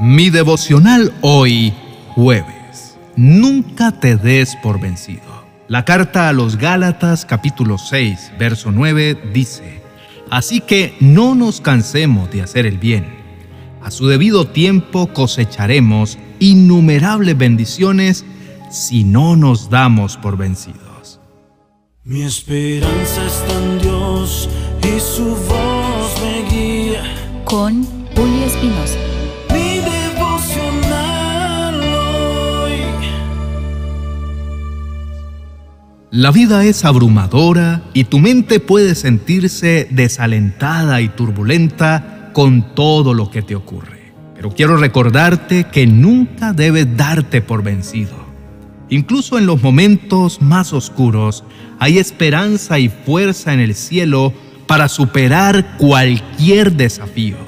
Mi devocional hoy, jueves. Nunca te des por vencido. La carta a los Gálatas capítulo 6, verso 9 dice, Así que no nos cansemos de hacer el bien. A su debido tiempo cosecharemos innumerables bendiciones si no nos damos por vencidos. Mi esperanza está en Dios y su voz me guía. Con Julio Espinosa. La vida es abrumadora y tu mente puede sentirse desalentada y turbulenta con todo lo que te ocurre. Pero quiero recordarte que nunca debes darte por vencido. Incluso en los momentos más oscuros hay esperanza y fuerza en el cielo para superar cualquier desafío.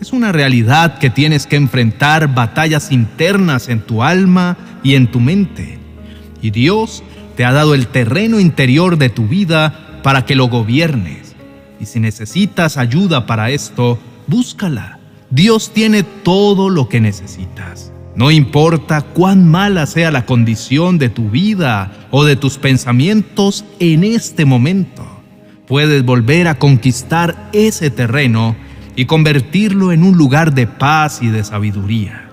Es una realidad que tienes que enfrentar batallas internas en tu alma y en tu mente. Y Dios te ha dado el terreno interior de tu vida para que lo gobiernes. Y si necesitas ayuda para esto, búscala. Dios tiene todo lo que necesitas. No importa cuán mala sea la condición de tu vida o de tus pensamientos en este momento, puedes volver a conquistar ese terreno y convertirlo en un lugar de paz y de sabiduría.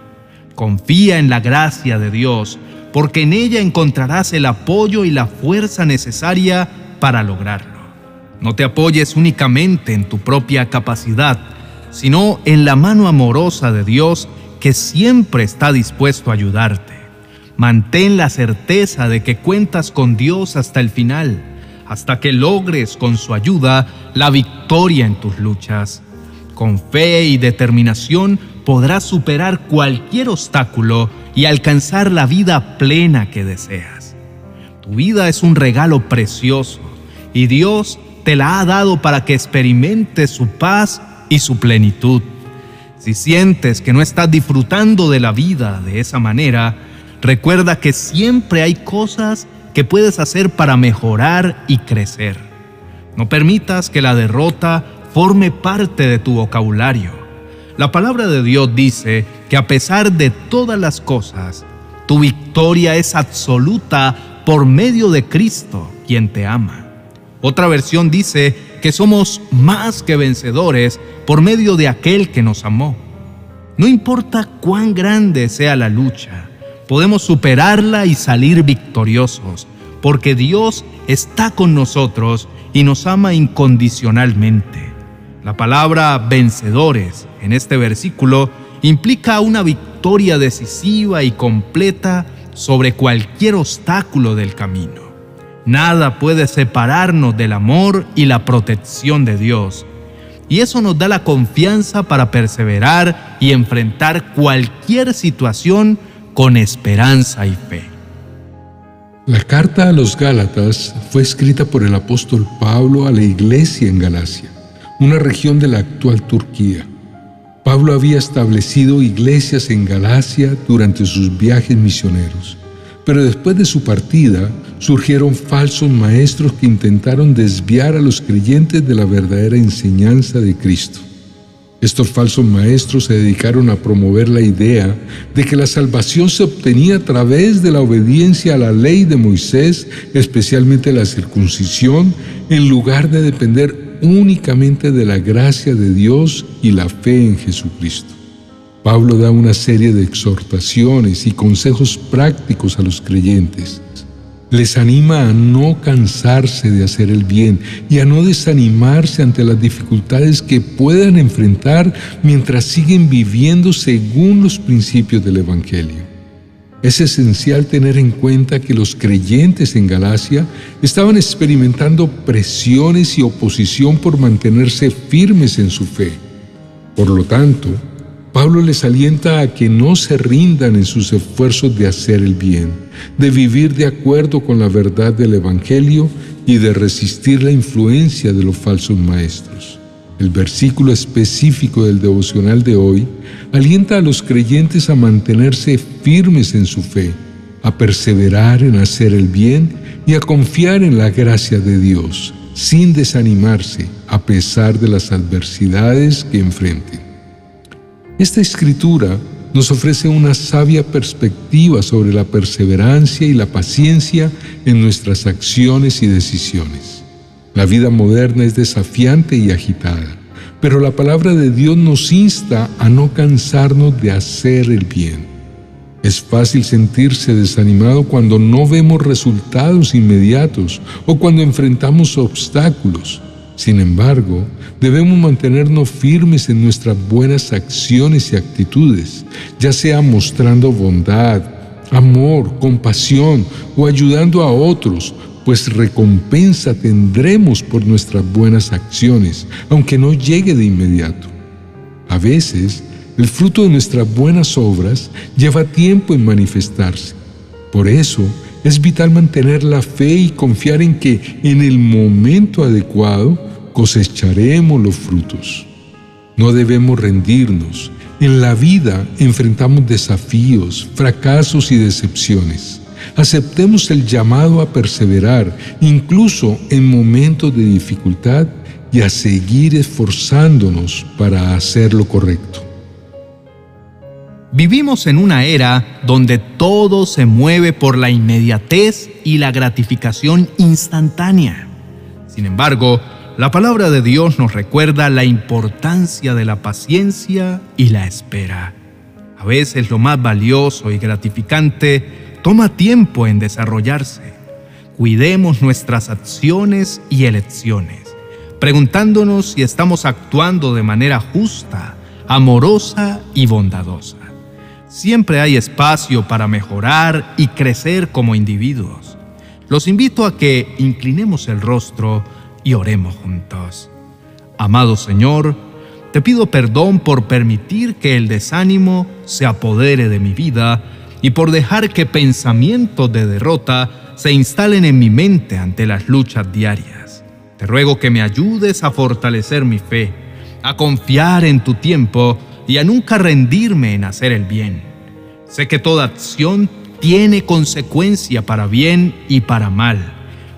Confía en la gracia de Dios, porque en ella encontrarás el apoyo y la fuerza necesaria para lograrlo. No te apoyes únicamente en tu propia capacidad, sino en la mano amorosa de Dios que siempre está dispuesto a ayudarte. Mantén la certeza de que cuentas con Dios hasta el final, hasta que logres con su ayuda la victoria en tus luchas. Con fe y determinación podrás superar cualquier obstáculo y alcanzar la vida plena que deseas. Tu vida es un regalo precioso y Dios te la ha dado para que experimentes su paz y su plenitud. Si sientes que no estás disfrutando de la vida de esa manera, recuerda que siempre hay cosas que puedes hacer para mejorar y crecer. No permitas que la derrota forme parte de tu vocabulario. La palabra de Dios dice que a pesar de todas las cosas, tu victoria es absoluta por medio de Cristo, quien te ama. Otra versión dice que somos más que vencedores por medio de aquel que nos amó. No importa cuán grande sea la lucha, podemos superarla y salir victoriosos, porque Dios está con nosotros y nos ama incondicionalmente. La palabra vencedores en este versículo implica una victoria decisiva y completa sobre cualquier obstáculo del camino. Nada puede separarnos del amor y la protección de Dios. Y eso nos da la confianza para perseverar y enfrentar cualquier situación con esperanza y fe. La carta a los Gálatas fue escrita por el apóstol Pablo a la iglesia en Galacia, una región de la actual Turquía. Pablo había establecido iglesias en Galacia durante sus viajes misioneros. Pero después de su partida, surgieron falsos maestros que intentaron desviar a los creyentes de la verdadera enseñanza de Cristo. Estos falsos maestros se dedicaron a promover la idea de que la salvación se obtenía a través de la obediencia a la ley de Moisés, especialmente la circuncisión, en lugar de depender únicamente de la gracia de Dios y la fe en Jesucristo. Pablo da una serie de exhortaciones y consejos prácticos a los creyentes. Les anima a no cansarse de hacer el bien y a no desanimarse ante las dificultades que puedan enfrentar mientras siguen viviendo según los principios del Evangelio. Es esencial tener en cuenta que los creyentes en Galacia estaban experimentando presiones y oposición por mantenerse firmes en su fe. Por lo tanto, Pablo les alienta a que no se rindan en sus esfuerzos de hacer el bien, de vivir de acuerdo con la verdad del Evangelio y de resistir la influencia de los falsos maestros. El versículo específico del devocional de hoy alienta a los creyentes a mantenerse firmes en su fe, a perseverar en hacer el bien y a confiar en la gracia de Dios, sin desanimarse a pesar de las adversidades que enfrenten. Esta escritura nos ofrece una sabia perspectiva sobre la perseverancia y la paciencia en nuestras acciones y decisiones. La vida moderna es desafiante y agitada, pero la palabra de Dios nos insta a no cansarnos de hacer el bien. Es fácil sentirse desanimado cuando no vemos resultados inmediatos o cuando enfrentamos obstáculos. Sin embargo, debemos mantenernos firmes en nuestras buenas acciones y actitudes, ya sea mostrando bondad, amor, compasión o ayudando a otros, pues recompensa tendremos por nuestras buenas acciones, aunque no llegue de inmediato. A veces, el fruto de nuestras buenas obras lleva tiempo en manifestarse. Por eso, es vital mantener la fe y confiar en que en el momento adecuado cosecharemos los frutos. No debemos rendirnos. En la vida enfrentamos desafíos, fracasos y decepciones. Aceptemos el llamado a perseverar, incluso en momentos de dificultad, y a seguir esforzándonos para hacer lo correcto. Vivimos en una era donde todo se mueve por la inmediatez y la gratificación instantánea. Sin embargo, la palabra de Dios nos recuerda la importancia de la paciencia y la espera. A veces lo más valioso y gratificante toma tiempo en desarrollarse. Cuidemos nuestras acciones y elecciones, preguntándonos si estamos actuando de manera justa, amorosa y bondadosa. Siempre hay espacio para mejorar y crecer como individuos. Los invito a que inclinemos el rostro y oremos juntos. Amado Señor, te pido perdón por permitir que el desánimo se apodere de mi vida y por dejar que pensamientos de derrota se instalen en mi mente ante las luchas diarias. Te ruego que me ayudes a fortalecer mi fe, a confiar en tu tiempo y a nunca rendirme en hacer el bien. Sé que toda acción tiene consecuencia para bien y para mal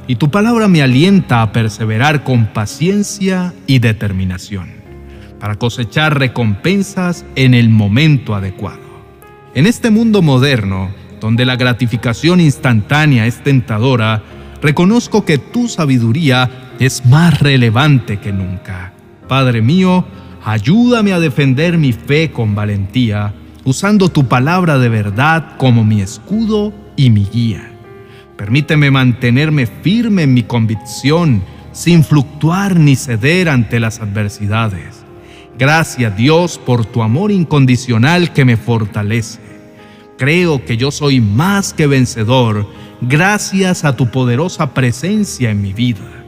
y tu palabra me alienta a perseverar con paciencia y determinación, para cosechar recompensas en el momento adecuado. En este mundo moderno, donde la gratificación instantánea es tentadora, reconozco que tu sabiduría es más relevante que nunca. Padre mío, ayúdame a defender mi fe con valentía, usando tu palabra de verdad como mi escudo y mi guía. Permíteme mantenerme firme en mi convicción, sin fluctuar ni ceder ante las adversidades. Gracias Dios por tu amor incondicional que me fortalece. Creo que yo soy más que vencedor gracias a tu poderosa presencia en mi vida.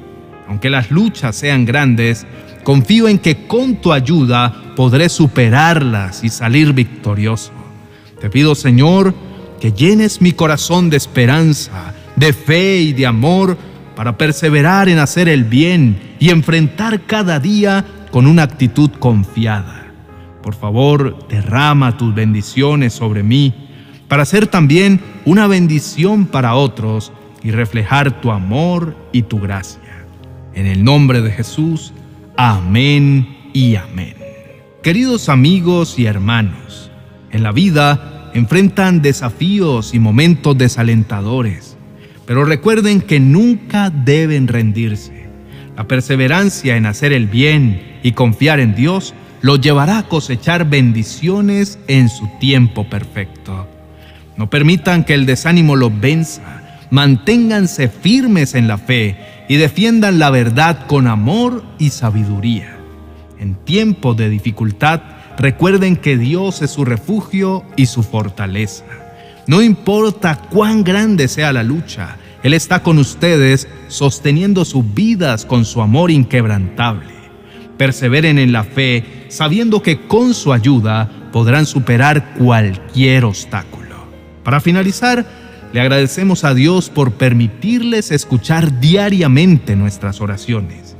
Aunque las luchas sean grandes, confío en que con tu ayuda podré superarlas y salir victorioso. Te pido, Señor, que llenes mi corazón de esperanza de fe y de amor para perseverar en hacer el bien y enfrentar cada día con una actitud confiada. Por favor, derrama tus bendiciones sobre mí para ser también una bendición para otros y reflejar tu amor y tu gracia. En el nombre de Jesús, amén y amén. Queridos amigos y hermanos, en la vida enfrentan desafíos y momentos desalentadores pero recuerden que nunca deben rendirse. La perseverancia en hacer el bien y confiar en Dios los llevará a cosechar bendiciones en su tiempo perfecto. No permitan que el desánimo los venza. Manténganse firmes en la fe y defiendan la verdad con amor y sabiduría. En tiempos de dificultad, recuerden que Dios es su refugio y su fortaleza. No importa cuán grande sea la lucha, Él está con ustedes sosteniendo sus vidas con su amor inquebrantable. Perseveren en la fe sabiendo que con su ayuda podrán superar cualquier obstáculo. Para finalizar, le agradecemos a Dios por permitirles escuchar diariamente nuestras oraciones.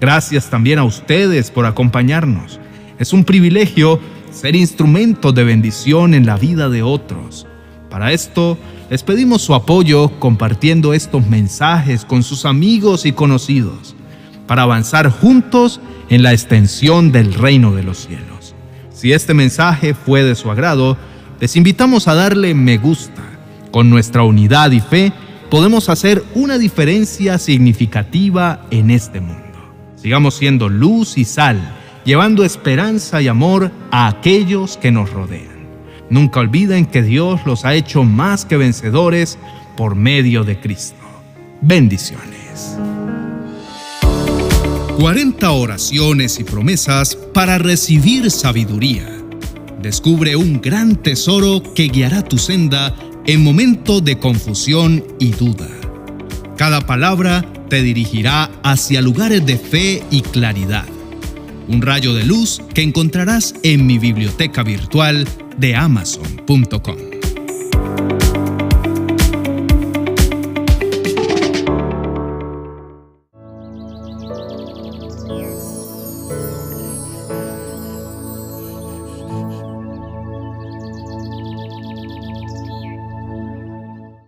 Gracias también a ustedes por acompañarnos. Es un privilegio ser instrumento de bendición en la vida de otros. Para esto, les pedimos su apoyo compartiendo estos mensajes con sus amigos y conocidos, para avanzar juntos en la extensión del reino de los cielos. Si este mensaje fue de su agrado, les invitamos a darle me gusta. Con nuestra unidad y fe podemos hacer una diferencia significativa en este mundo. Sigamos siendo luz y sal, llevando esperanza y amor a aquellos que nos rodean. Nunca olviden que Dios los ha hecho más que vencedores por medio de Cristo. Bendiciones. 40 oraciones y promesas para recibir sabiduría. Descubre un gran tesoro que guiará tu senda en momentos de confusión y duda. Cada palabra te dirigirá hacia lugares de fe y claridad. Un rayo de luz que encontrarás en mi biblioteca virtual de amazon.com.